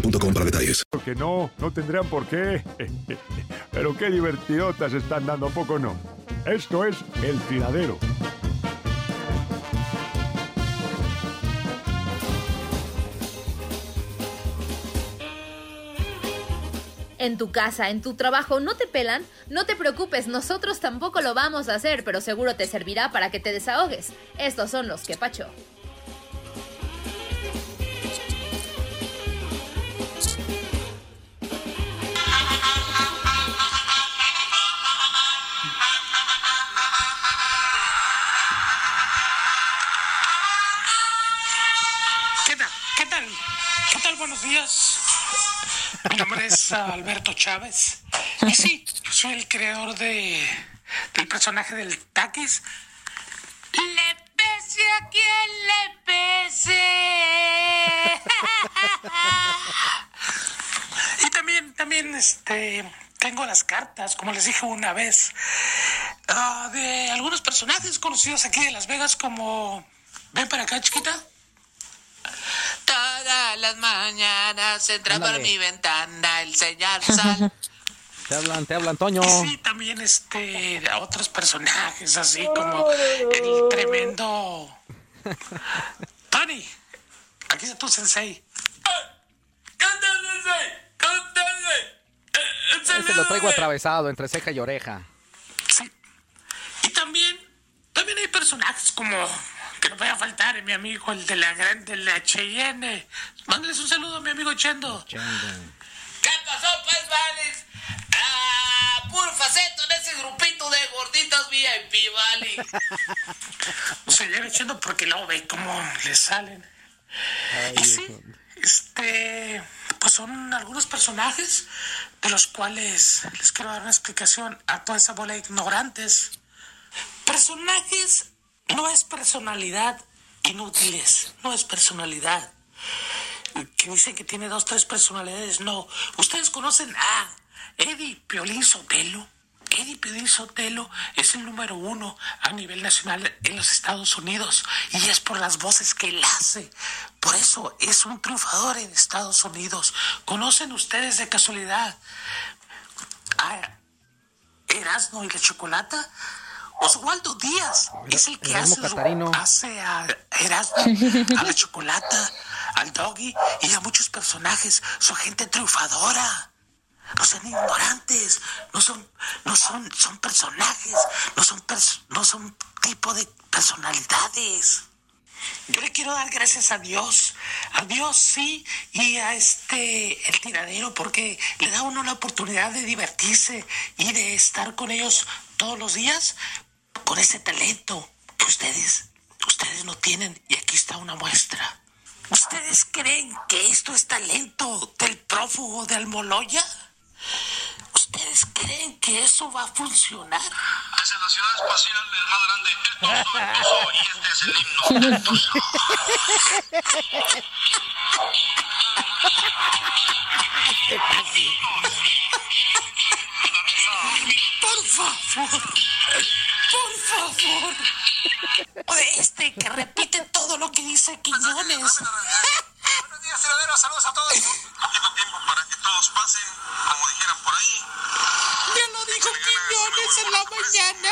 boostmobile.com para detalles. Que no, no tendrían por qué. Pero qué divertidotas están dando, ¿a poco no? Esto es El Tiradero. En tu casa, en tu trabajo, ¿no te pelan? No te preocupes, nosotros tampoco lo vamos a hacer, pero seguro te servirá para que te desahogues. Estos son los que pacho. ¿Qué tal? Buenos días. Mi nombre es Alberto Chávez. Y sí, soy el creador de del personaje del Taquis. Le pese a quien le pese. y también, también, este, tengo las cartas, como les dije una vez, ah, de algunos personajes conocidos aquí de Las Vegas como... Ven para acá, chiquita. Todas las mañanas entra por mi ventana el señor Sal. Te hablan, te hablan, Toño. Y sí, también este, otros personajes así como el tremendo Tony. Aquí está tu sensei. ¡Canta, sensei! ¡Canta, sensei! Ese lo traigo atravesado entre ceja y oreja. Y también, también hay personajes como que no vaya a faltar, mi amigo, el de la gran de la Cheyenne. Mándales un saludo a mi amigo Chendo. ¿Qué pasó, pues, Vales? Ah, puro faceto en ese grupito de gorditos VIP, vale. O sea, llega Chendo porque luego ve cómo le salen. y sí, este, pues son algunos personajes de los cuales les quiero dar una explicación a toda esa bola de ignorantes. Personajes no es personalidad inútiles, no es personalidad. Que dicen que tiene dos, tres personalidades, no. Ustedes conocen a Eddie Piolín Sotelo. Eddie Piolín Sotelo es el número uno a nivel nacional en los Estados Unidos y es por las voces que él hace. Por eso es un triunfador en Estados Unidos. ¿Conocen ustedes de casualidad a Erasmo y la Chocolata? Oswaldo Díaz es el que hace, a Erasmo, a la Chocolata, al Doggy y a muchos personajes. Son gente triunfadora. No son ignorantes, no son, no son, son personajes, no son, pers- no son tipo de personalidades. Yo le quiero dar gracias a Dios, a Dios sí, y a este, el tiradero, porque le da a uno la oportunidad de divertirse y de estar con ellos todos los días con ese talento que ustedes, ustedes no tienen, y aquí está una muestra. ¿Ustedes creen que esto es talento del prófugo de Almoloya? ¿Ustedes creen que eso va a funcionar? Es en la ciudad espacial el más grande, el Tuzo, el Tuzo, y este es el himno del Tuzo. Por favor, por favor. O Este que repite todo lo que dice Quiñones. Buenos días, tiraderos, saludos a todos. Poquito tiempo para que todos pasen, como dijeran por ahí. Ya lo dijo Quiñones en la mañana.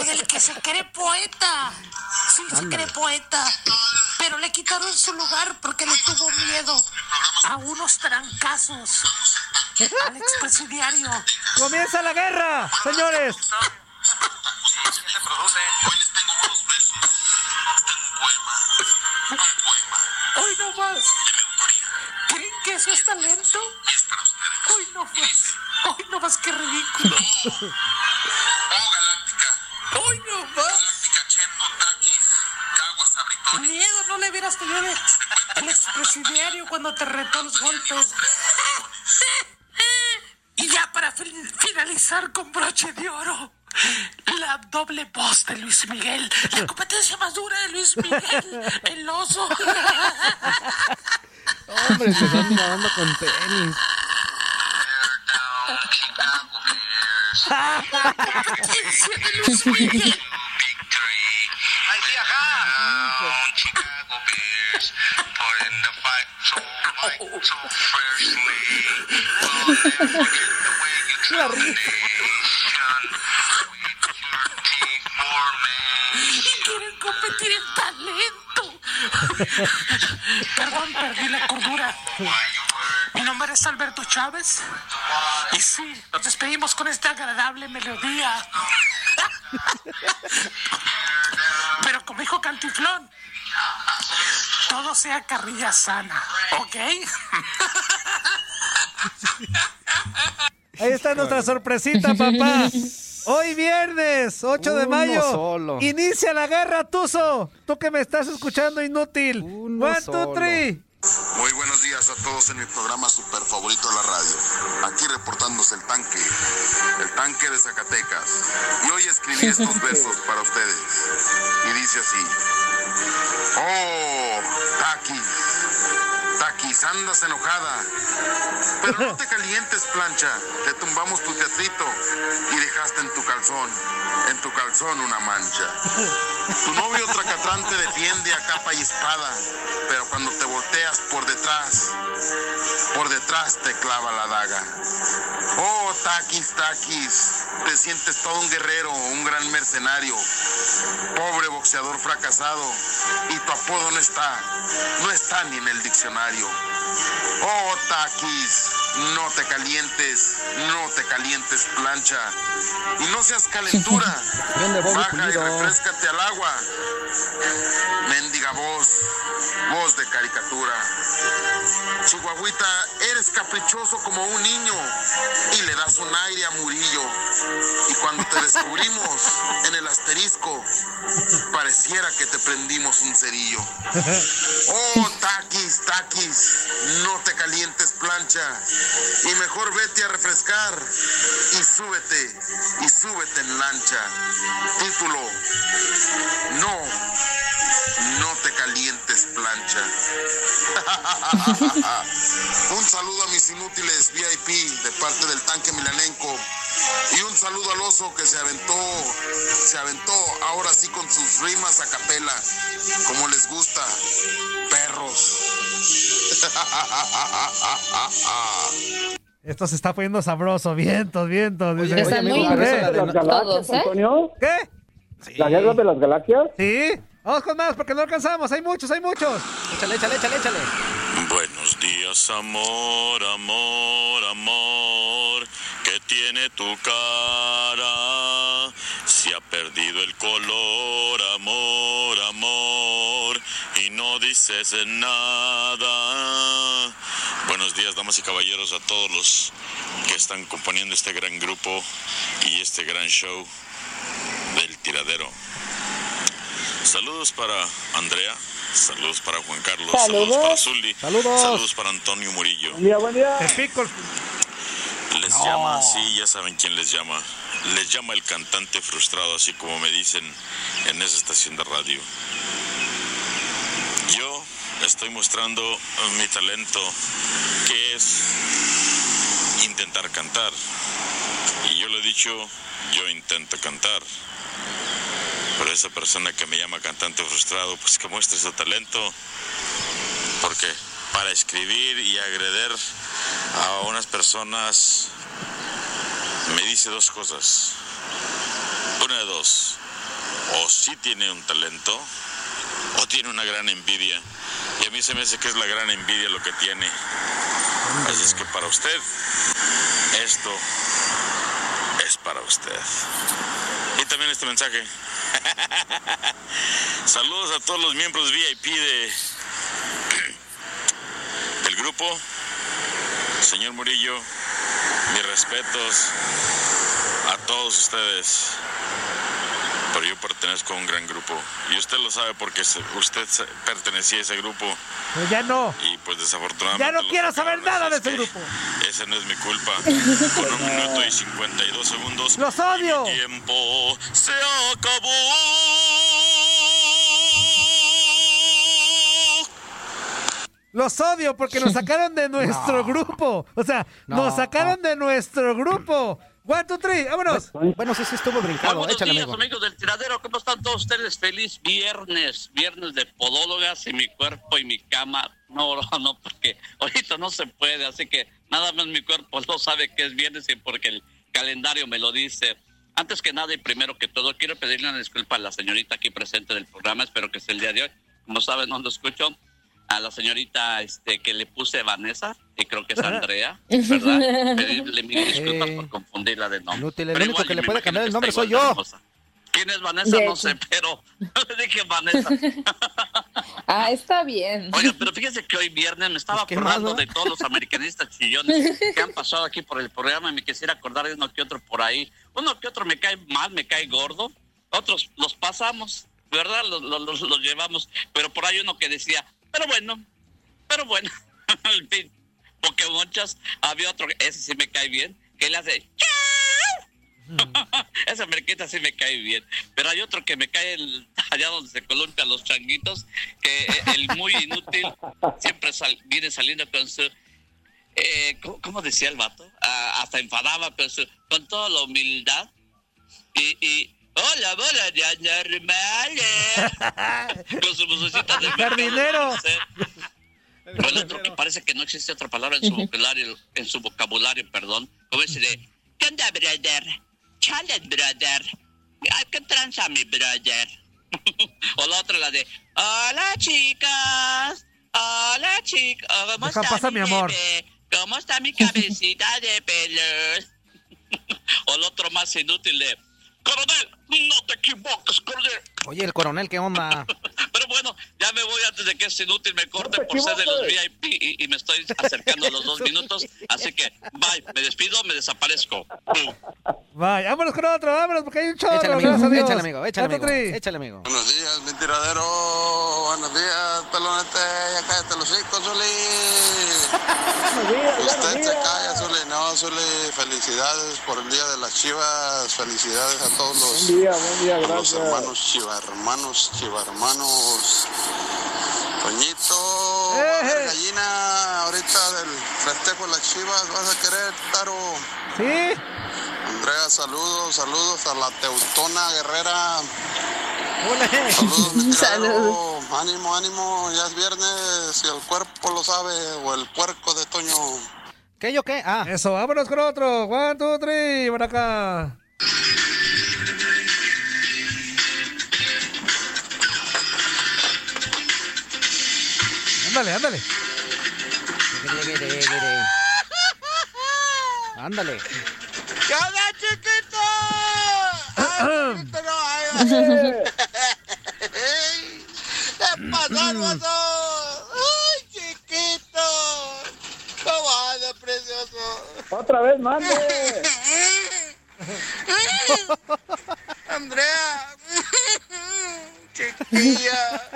Oye, el que se cree poeta. Sí, se cree poeta. Pero le quitaron su lugar porque le tuvo miedo a unos trancazos al expresidiario. ¡Comienza la guerra, señores! se producen. Hoy les tengo unos versos. Tengo un poema. Un poema. Hoy no más. ¿Creen que eso es talento? Hoy no más. Hoy no más, qué ridículo. cuando te retó los golpes. Y ya para fin- finalizar con broche de oro. La doble voz de Luis Miguel. La competencia más dura de Luis Miguel. El oso. Hombre, se están nadando con tenis. competencia de Luis Miguel. Ay, viajar. Bears. Put in the fight so might so fiercely. Will never forget the way you treat the nation. With your Y deformation. quieren competir en talento. Perdón, perdí la cordura. Mi nombre es Alberto Chávez. Y sí, nos despedimos con esta agradable melodía. Pero como dijo Cantiflón, todo sea carrilla sana, ¿ok? Ahí está nuestra sorpresita, papá. Hoy viernes, 8 de Uno mayo. solo. Inicia la guerra, Tuzo. Tú que me estás escuchando inútil. One, two, three. Muy buenos días a todos en mi programa super favorito de la radio. Aquí reportándose el tanque, el tanque de Zacatecas. Y hoy escribí estos versos para ustedes. Y dice así. Oh, Takis, Takis, andas enojada. Pero no te calientes, plancha. Te tumbamos tu teatrito y dejaste en tu calzón, en tu calzón una mancha. Tu novio tracatrán te defiende a capa y espada, pero cuando te volteas por detrás, por detrás te clava la daga. Oh, Takis, Takis, te sientes todo un guerrero, un gran mercenario, pobre boxeador fracasado, y tu apodo no está, no está ni en el diccionario. Oh, Takis, no te calientes, no te calientes, plancha, y no seas calentura. Baja y refrescate al agua. Mendiga voz, voz caricatura. Chihuahuita, eres caprichoso como un niño y le das un aire a Murillo. Y cuando te descubrimos en el asterisco, pareciera que te prendimos un cerillo. Oh, taquis, taquis, no te calientes plancha y mejor vete a refrescar y súbete, y súbete en lancha. Título, no, no te calientes plancha. un saludo a mis inútiles VIP de parte del tanque milanenco y un saludo al oso que se aventó, se aventó ahora sí con sus rimas a capela, como les gusta, perros. Esto se está poniendo sabroso. Vientos, vientos. ¿Qué? ¿La guerra de las galaxias? Sí. Vamos con más porque no alcanzamos. Hay muchos, hay muchos. Échale, échale, échale, échale. Buenos días, amor, amor, amor, que tiene tu cara Se ha perdido el color, amor, amor, y no dices nada. Buenos días, damas y caballeros, a todos los que están componiendo este gran grupo y este gran show del tiradero. Saludos para Andrea, saludos para Juan Carlos, saludos, Saludos. para Zully, Saludos. saludos para Antonio Murillo. Buen día, buen día. Les No. llama, sí, ya saben quién les llama. Les llama el cantante frustrado, así como me dicen en esa estación de radio. Yo estoy mostrando mi talento, que es intentar cantar. Y yo le he dicho, yo intento cantar. Pero esa persona que me llama cantante frustrado, pues que muestre su talento. Porque para escribir y agreder a unas personas me dice dos cosas. Una de dos. O sí tiene un talento o tiene una gran envidia. Y a mí se me hace que es la gran envidia lo que tiene. Así es que para usted, esto es para usted. Y también este mensaje. Saludos a todos los miembros VIP de, del grupo. Señor Murillo, mis respetos a todos ustedes. Pero yo pertenezco a un gran grupo. Y usted lo sabe porque usted pertenecía a ese grupo. Pero ya no. Y pues desafortunadamente. Ya no quiero saber nada de es ese que grupo. Ese no es mi culpa. Con un minuto y 52 segundos. ¡Los odio! Tiempo se acabó. Los odio porque nos sacaron de nuestro grupo. O sea, No. nos sacaron de nuestro grupo. One, two, three, vámonos. Bueno, sí, sí estuvo brincado. Buenos Échale, días, amigo. amigos del tiradero. ¿Cómo están todos ustedes? Feliz viernes. Viernes de podólogas y mi cuerpo y mi cama. No, no, no, porque ahorita no se puede. Así que nada más mi cuerpo no sabe que es viernes y porque el calendario me lo dice. Antes que nada y primero que todo, quiero pedirle una disculpa a la señorita aquí presente del programa. Espero que sea el día de hoy. Como saben, no lo escucho. A la señorita este, que le puse Vanessa, y creo que es Andrea, ¿verdad? Pedirle mil disculpas por confundirla de nombre. Inútil, el Pero único igual que le puede cambiar el nombre soy yo. ¿Quién es Vanessa? No sé, pero le dije Vanessa. Ah, está bien. Oiga, pero fíjese que hoy viernes me estaba Pues, ¿qué más, acordando de todos los americanistas chillones que han pasado aquí por el programa y me quisiera acordar de uno que otro por ahí. Uno que otro me cae mal, me cae gordo. Otros los pasamos, ¿verdad? Los, los, los- los llevamos. Pero por ahí uno que decía, pero bueno, pero bueno, al fin. Porque muchas, había otro, ese sí me cae bien, que le hace esa merqueta sí me cae bien. Pero hay otro que me cae el- allá donde se columpian los changuitos, que eh, el muy inútil siempre sal- viene saliendo con su... eh, ¿cómo, cómo decía el vato? Ah, hasta enfadaba con, su, con toda la humildad. Y... y Hola, bola de anormales. Con su vocecita de Jardinero. Pero el otro que parece que no existe otra palabra en su vocabulario, en su vocabulario, perdón. Como ese de, ¿qué onda, brother? Chale, brother. ¿Qué tranza, mi brother? o la otra, la de, hola, chicas. Hola, chicas. ¿Cómo Deja está pasar, mi amor. bebé? ¿Cómo está mi cabecita de pelos? o el otro más inútil de, coronel, no te equivoques, coronel. Oye, el coronel, ¿qué onda? Pero bueno, ya me voy antes de que es inútil me corte por ser de los VIP y, y me estoy acercando a los dos minutos. Así que, bye, me despido, me desaparezco. Vaya, vámonos con otro, vámonos, porque hay un chorro. Échale, amigo. Échale, amigo. Échale, amigo. Échale, amigo. Buenos días, mi tiradero. Buenos días, pelonete. Ya cállate los hocico, Zuli. Usted se calla, Zuli, felicidades por el Día de las Chivas. Felicidades a todos los, Buen día, buen día, a los gracias. hermanos chiva hermanos, chiva hermanos. Toñito, Eh. haber gallina ahorita del festejo de las Chivas. ¿Vas a querer, Taro? Sí. Andrea, saludos, saludos a la Teutona Guerrera. Hola. Saludos, mi Saludos. Ánimo, ánimo, ya es viernes, si el cuerpo lo sabe, o el puerco de Toño. ¿Qué yo qué? Ah, Eso, vámonos con otro. One, two, three, por acá. Ándale, ándale. ándale. ¡Cada chiquito! Pedrito, no, ay, ¿Qué pasó, Otra vez, mande. Andrea, chiquilla,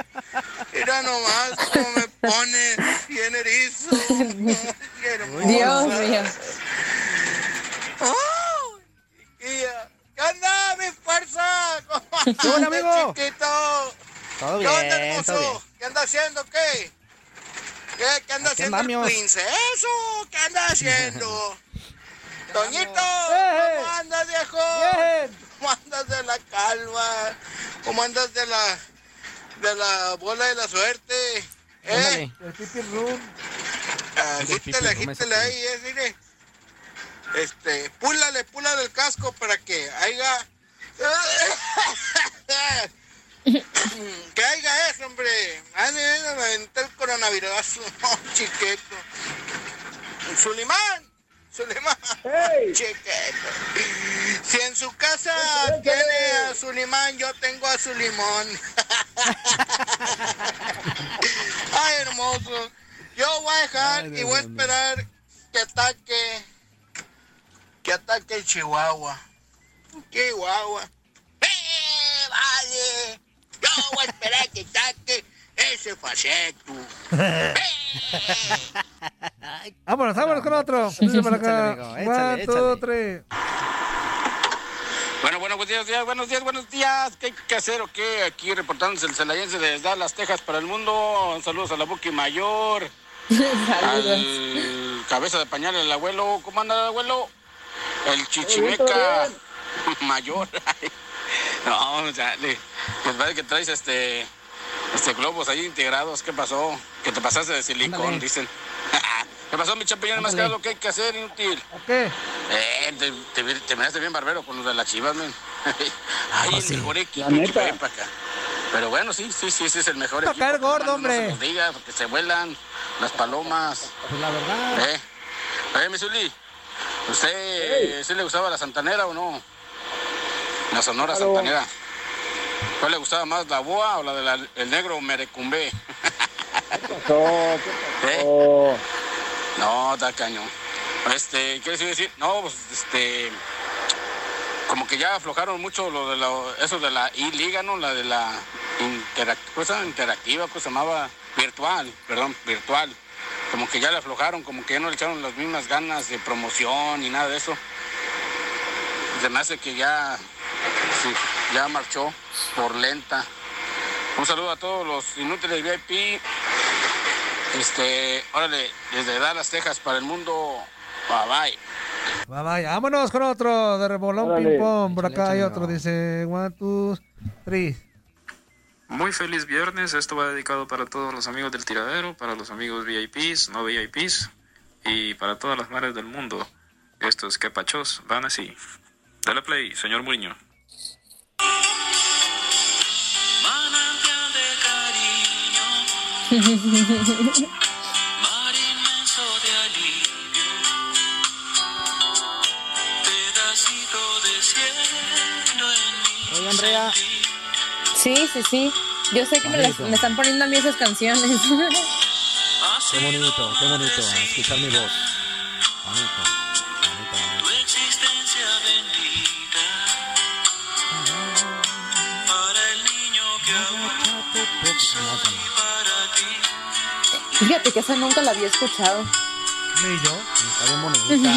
mira nomás cómo me pone bien erizo. Dios mío. ¡Oh, chiquilla! ¿Qué onda, mi fuerza? ¿Cómo ¿Qué onda, andas, amigo? chiquito? Todo ¿Qué onda, bien, hermoso? todo bien. ¿Qué anda haciendo, qué? ¿Qué, qué anda haciendo el princeso? ¿Qué anda haciendo? Toñito, ¡Eh! ¿cómo andas, viejo? Bien. ¿Cómo andas de la calma? ¿Cómo andas de la de la bola de la suerte? ¿Eh? El pipi room. Agítele, me agítele saques. ahí, eh, mire. Este, púlale, púlale el casco para que haya... que haya eso, hombre. Ay, mira, me aventé el coronavirus, no, chiquito. Sulimán, Sulimán, chiquito. Si en su casa tiene a Sulimán, yo tengo a su limón. Ay, hermoso. Yo voy a dejar Ay, y voy a esperar que ataque. Que ataque Chihuahua. Chihuahua. ¡Eh, vale! Yo voy a esperar que ataque ese faceto. Vámonos, vámonos con otro. Dice por acá. Échale, amigo, échale, One, two, échale. three. Bueno, bueno, buenos días, buenos días, buenos días. ¿Qué hay que hacer o qué? Aquí reportándose el celayense de Dallas, Texas para el mundo. Saludos a la Buki Mayor, al cabeza de pañal, el abuelo. ¿Cómo anda el abuelo? El chichimeca mayor. no, dale. Que parece que traes este, este globos ahí integrados. ¿Qué pasó? Que te pasaste de silicón, Ándale. dicen. ¿Qué pasó, mi champiñón? Más que lo que hay que hacer, inútil. ¿O qué? Eh, te, te, te miraste bien barbero con los de las chivas, men. Ay, el mejor equipo La que para acá. Pero bueno, sí, sí, sí, ese es el mejor equipo. caer que gordo, mando, No hombre. se los digas, porque se vuelan las palomas. Pues la verdad. ¿Eh? Eh, mi Zuli, ¿usted sí le gustaba la santanera o no? La sonora Claro. santanera. ¿Cuál le gustaba más, la boa o la del el negro merecumbé? ¿Qué pasó? ¿Qué ¿Eh? pasó? No, está cañón. Este, ¿qué les iba a decir? No, pues, este, como que ya aflojaron mucho lo de la, eso de la I-Liga, ¿no? La de la cosa interactiva, pues se llamaba virtual, perdón, virtual. Como que ya le aflojaron, como que ya no le echaron las mismas ganas de promoción ni nada de eso. Se me hace que ya, sí, ya marchó por lenta. Un saludo a todos los inútiles VIP. Este, órale, desde Dallas, Texas, para el mundo. Bye bye. Bye, bye. Vámonos con otro de rebolón Órale. ping pong. Por acá hay otro. Dice one, two, three. Muy feliz viernes, esto va dedicado para todos los amigos del tiradero, para los amigos VIPs, no VIPs y para todas las mares del mundo. Estos que pachos van así. Dale play, señor Muriño. Manantial de cariño, mar inmenso de alivio, pedacito de cielo en mi Oye, Andrea. Sí, sí, sí. Yo sé que me, las- me están poniendo a mí esas canciones. Qué bonito, qué bonito. Escuchar mi voz. Fíjate que esa nunca la había escuchado. Ni yo. Está bien bonita.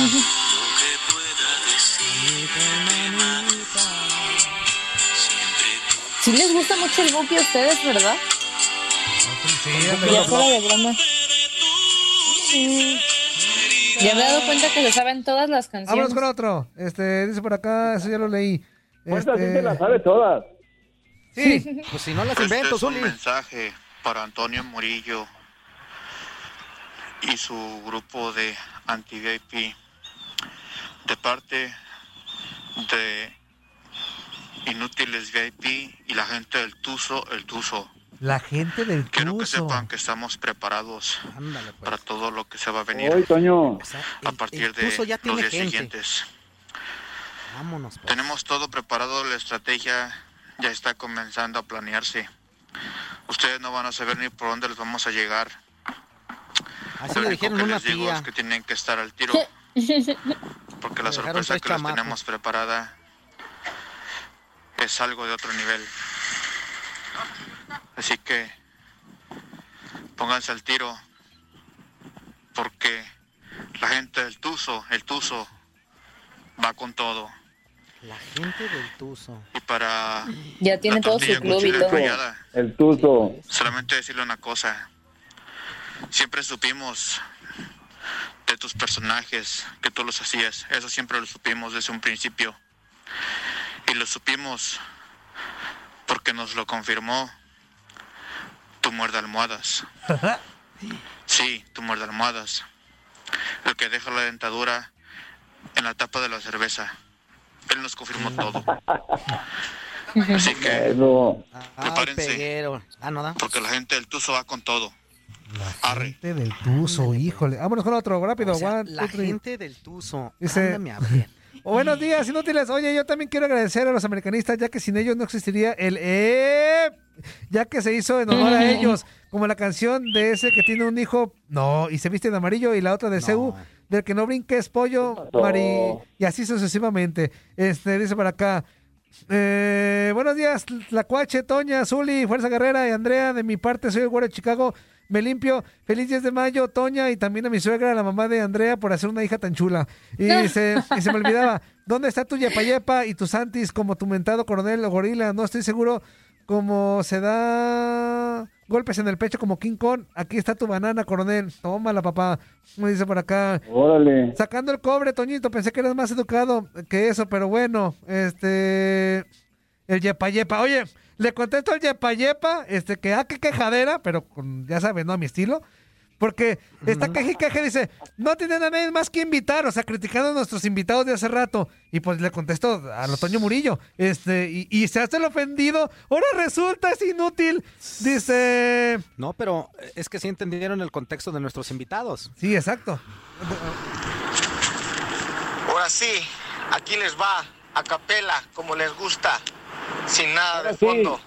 Sí les gusta mucho el buque a ustedes, ¿verdad? Sí, Ya fuera de broma. Sí. Ya me he dado cuenta que se saben todas las Vámonos canciones. con otro. Este, dice por acá, eso ya lo leí. Fuerza, sí Este, se las sabe todas. Sí. Pues si no las Este invento, es un Zuli. mensaje para Antonio Murillo y su grupo de anti-VIP de parte de Inútiles VIP y la gente del Tuzo, el Tuzo. La gente del Quiero que Tuzo. sepan que estamos preparados Ándale, pues. para todo lo que se va a venir Hoy, Toño. O sea, a partir de Tuzo ya los días gente. siguientes. Vámonos. pues. Tenemos todo preparado, la estrategia ya está comenzando a planearse. Ustedes no van a saber ni por dónde les vamos a llegar. Así Lo le único que les digo tía. es que tienen que estar al tiro, porque la sorpresa que les tenemos preparada es algo de otro nivel. Así que pónganse al tiro, porque la gente del Tuzo, el Tuzo, va con todo. La gente del Tuzo. Y para Ya tiene todo su club y todo. El tuzo. Solamente decirle una cosa. Siempre supimos de tus personajes que tú los hacías. Eso siempre lo supimos desde un principio. Y lo supimos porque nos lo confirmó tu muerde almohadas. Sí, tu muerde almohadas. El que deja la dentadura en la tapa de la cerveza. Él nos confirmó todo. Así que prepárense. Ah, no da. porque la gente del Tuzo va con todo. Arre. Gente del Tuzo, híjole. Vámonos con otro, rápido. O sea, one, la gente del Tuzo. Dice- Ándame a ver. O buenos días, inútiles. Oye, yo también quiero agradecer a los americanistas, ya que sin ellos no existiría el E, ya que se hizo en honor a ellos, como la canción de ese que tiene un hijo, no, y se viste de amarillo, y la otra de Seu, del que no brinques pollo, Mari, y así sucesivamente. Este, dice por acá. Eh, buenos días, Tlacuache, Toña, Zuli, Fuerza Guerrera y Andrea. De mi parte, soy el güero de Chicago. Me limpio. Feliz 10 de mayo, Toña, y también a mi suegra, la mamá de Andrea, por hacer una hija tan chula. Y, se, y se me olvidaba, ¿dónde está tu yepa yepa y tu santis como tu mentado coronel o gorila? No estoy seguro cómo se da golpes en el pecho como King Kong. Aquí está tu banana, coronel. Tómala, papá. Me dice por acá. Órale. Sacando el cobre, Toñito, pensé que eras más educado que eso, pero bueno, este. El yepa yepa. Oye, le contesto al yepa yepa, este, que ah, qué quejadera, pero con, ya sabes, ¿no? A mi estilo. Porque está queje y queje, dice, no tienen a nadie más que invitar, o sea, criticando a nuestros invitados de hace rato. Y pues le contesto a Toño Murillo, este, y, y se hace el ofendido, ahora resulta, es inútil. Dice, No, pero es que sí entendieron el contexto de nuestros invitados. sí, exacto. Ahora sí, aquí les va, a capela, como les gusta, sin nada de sí. fondo,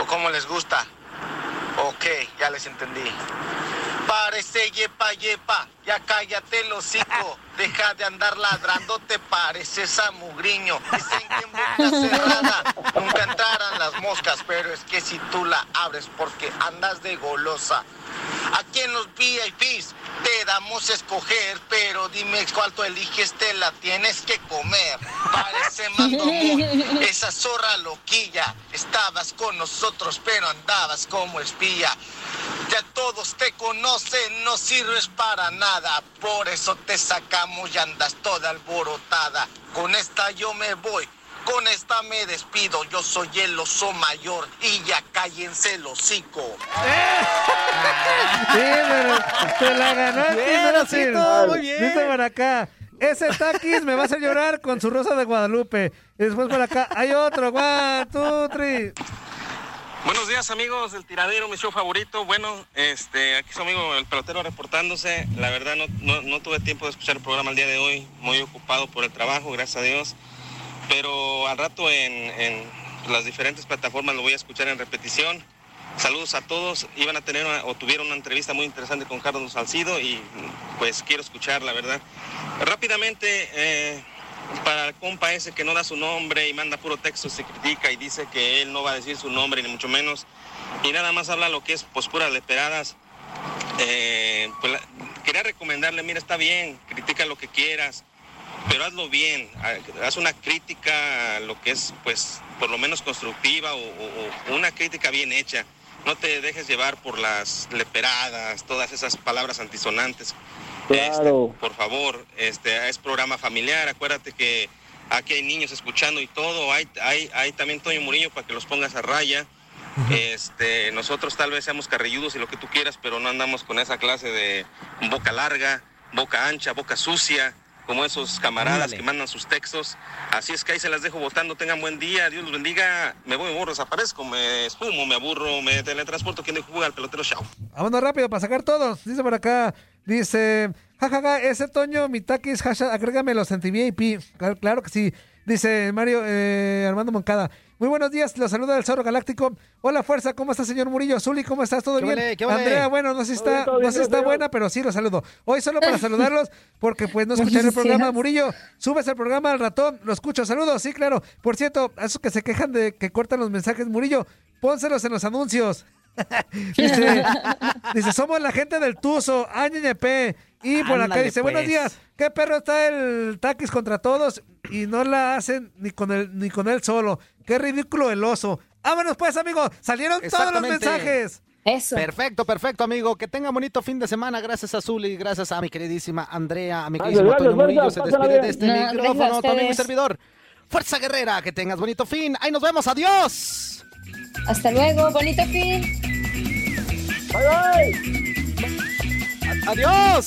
o como les gusta. Ok, ya les entendí. Parece yepa yepa, ya cállate el hocico, deja de andar ladrando, te pareces a mugriño. Dicen que en boca cerrada nunca entrarán las moscas, pero es que si tú la abres porque andas de golosa. Aquí en los VIPs te damos a escoger, pero dime cuál tú eliges, te la tienes que comer. Parece mandomón, esa zorra loquilla. Estabas con nosotros, pero andabas como espía. Ya todos te conocen, no sirves para nada. Por eso te sacamos y andas toda alborotada. Con esta yo me voy. Con esta me despido, yo soy el oso mayor y ya cállense el hocico. Sí, pero te la ganaste. Bien, inútil. Osito, muy bien. Dice por acá. Ese taquis me va a hacer llorar con su rosa de Guadalupe. Y después por acá hay otro. One, two, three. Buenos días amigos del tiradero, mi show favorito. Bueno, este, aquí su amigo el pelotero reportándose. La verdad no, no, tuve tiempo de escuchar el programa el día de hoy, muy ocupado por el trabajo, gracias a Dios. Pero al rato en, en las diferentes plataformas lo voy a escuchar en repetición. Saludos a todos. Iban a tener una- o tuvieron una entrevista muy interesante con Carlos Salcido y pues quiero escuchar, la verdad. Rápidamente, eh, para el compa ese que no da su nombre y manda puro texto, se critica y dice que él no va a decir su nombre, ni mucho menos, y nada más habla lo que es pues puras leperadas. Eh, pues, quería recomendarle, mira, está bien, critica lo que quieras, pero hazlo bien, ha- haz una crítica a lo que es, pues, por lo menos constructiva o- o una crítica bien hecha. No te dejes llevar por las leperadas, todas esas palabras antisonantes. Claro. Por favor, este es programa familiar, acuérdate que aquí hay niños escuchando y todo, hay, hay, hay también Toño Murillo para que los pongas a raya. Este, nosotros tal vez seamos carrilludos y lo que tú quieras, pero no andamos con esa clase de boca larga, boca ancha, boca sucia, como esos camaradas que mandan sus textos. Así es que ahí se las dejo votando, tengan buen día, Dios los bendiga. Me voy, me borro, desaparezco, me espumo, me aburro, me teletransporto, quien juega al pelotero, chao. Vámonos rápido para sacar todos. Dice por acá. Dice, jajaja, ese Toño, mi taquis, hashtag, agrégame los anti-VIP. Claro, claro que sí. Dice Mario eh, Armando Moncada. Muy buenos días, los saluda el Zorro Galáctico. Hola, fuerza, ¿cómo está, señor Murillo? Zuli, ¿cómo estás? ¿Todo ¿Qué bien? vale? ¿Qué vale? Andrea, bueno, no sé si está, bien, no sé está buena, pero sí los saludo. Hoy solo para saludarlos, porque pues no escucharé el programa. Murillo, subes el programa al ratón, lo escucho. Saludos, sí, claro. Por cierto, a esos que se quejan de que cortan los mensajes, Murillo, pónselos en los anuncios. dice, dice, somos la gente del Tuzo, AñP. Y por acá Ándale, dice, buenos pues. días, ¿qué perro está el taquis contra todos? Y no la hacen ni con él, ni con él solo. Qué ridículo el oso. Vámonos pues, amigos. Salieron todos los mensajes. Eso. Perfecto, perfecto, amigo. Que tenga bonito fin de semana. Gracias a Zuli, gracias a mi queridísima Andrea, a mi queridísimo Toño Murillo. Se despide de este No, micrófono, tu amigo y ustedes. servidor. Fuerza Guerrera, que tengas bonito fin. Ahí nos vemos. Adiós. Hasta luego, bonito fin. Adiós.